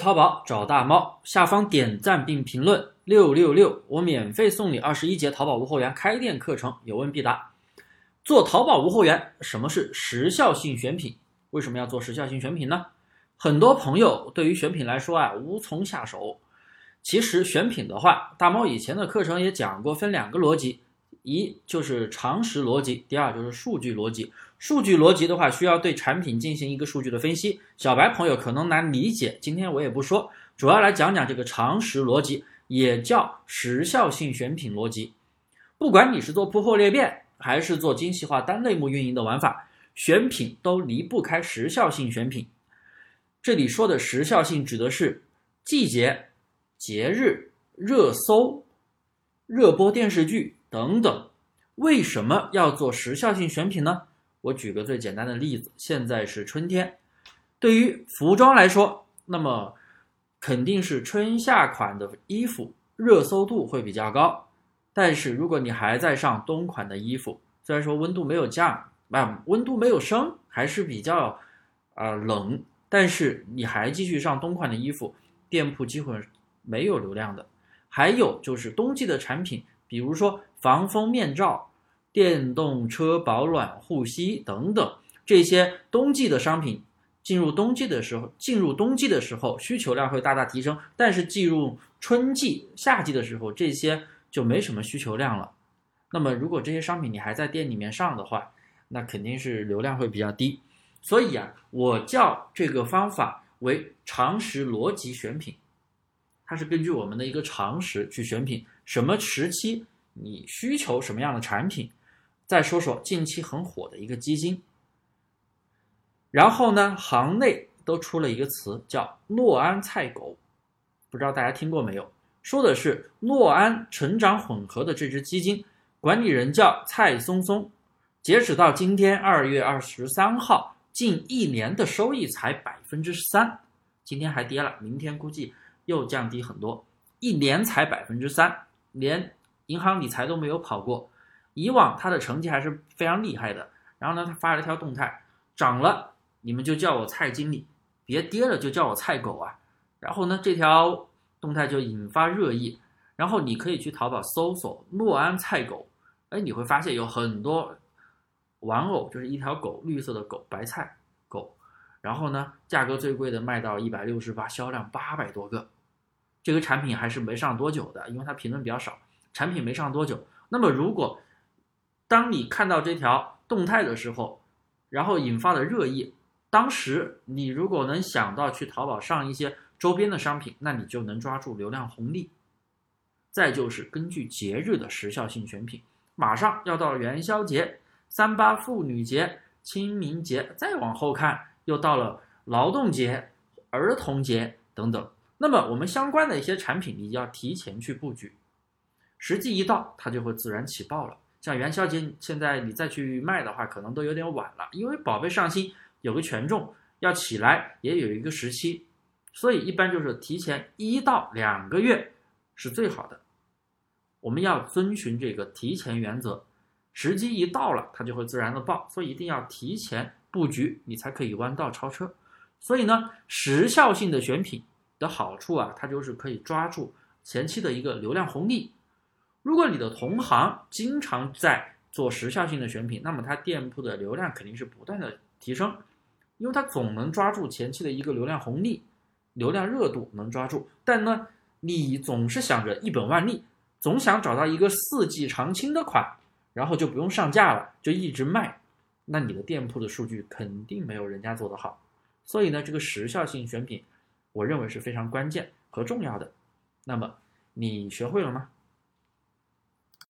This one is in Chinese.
淘宝找大猫，下方点赞并评论六六六，我免费送你二十一节淘宝无货源开店课程，有问必答。做淘宝无货源，什么是时效性选品？为什么要做时效性选品呢？很多朋友对于选品来说啊，无从下手。其实选品的话，大猫以前的课程也讲过，分两个逻辑。一就是常识逻辑，第二就是数据逻辑。数据逻辑的话，需要对产品进行一个数据的分析，小白朋友可能难理解，今天我也不说，主要来讲讲这个常识逻辑，也叫时效性选品逻辑。不管你是做铺货裂变，还是做精细化单类目运营的玩法，选品都离不开时效性选品。这里说的时效性指的是季节、节日、热搜、热播电视剧。等等，为什么要做时效性选品呢？我举个最简单的例子，现在是春天，对于服装来说，那么肯定是春夏款的衣服热搜度会比较高。但是如果你还在上冬款的衣服，虽然说温度没有降，啊，温度没有升，还是比较啊冷，但是你还继续上冬款的衣服，店铺几乎没有流量的。还有就是冬季的产品。比如说防风面罩、电动车保暖护膝等等这些冬季的商品，进入冬季的时候，进入冬季的时候需求量会大大提升。但是进入春季、夏季的时候，这些就没什么需求量了。那么如果这些商品你还在店里面上的话，那肯定是流量会比较低。所以啊，我叫这个方法为常识逻辑选品。它是根据我们的一个常识去选品，什么时期你需求什么样的产品？再说说近期很火的一个基金。然后呢，行内都出了一个词叫“诺安菜狗”，不知道大家听过没有？说的是诺安成长混合的这只基金，管理人叫蔡松松，截止到今天二月二十三号，近一年的收益才百分之三，今天还跌了，明天估计。又降低很多，一年才百分之三，连银行理财都没有跑过。以往他的成绩还是非常厉害的。然后呢，他发了一条动态，涨了你们就叫我蔡经理，别跌了就叫我蔡狗啊。然后呢，这条动态就引发热议。然后你可以去淘宝搜索诺安菜狗，哎，你会发现有很多玩偶，就是一条狗，绿色的狗，白菜狗。然后呢，价格最贵的卖到一百六十八，销量八百多个。这个产品还是没上多久的，因为它评论比较少。产品没上多久，那么如果当你看到这条动态的时候，然后引发了热议，当时你如果能想到去淘宝上一些周边的商品，那你就能抓住流量红利。再就是根据节日的时效性选品，马上要到元宵节、三八妇女节、清明节，再往后看又到了劳动节、儿童节等等。那么我们相关的一些产品，你要提前去布局，时机一到，它就会自然起爆了。像元宵节，现在你再去卖的话，可能都有点晚了，因为宝贝上新有个权重要起来，也有一个时期，所以一般就是提前一到两个月是最好的。我们要遵循这个提前原则，时机一到了，它就会自然的爆，所以一定要提前布局，你才可以弯道超车。所以呢，时效性的选品。的好处啊，它就是可以抓住前期的一个流量红利。如果你的同行经常在做时效性的选品，那么他店铺的流量肯定是不断的提升，因为他总能抓住前期的一个流量红利，流量热度能抓住。但呢，你总是想着一本万利，总想找到一个四季常青的款，然后就不用上架了，就一直卖，那你的店铺的数据肯定没有人家做得好。所以呢，这个时效性选品。我认为是非常关键和重要的。那么，你学会了吗？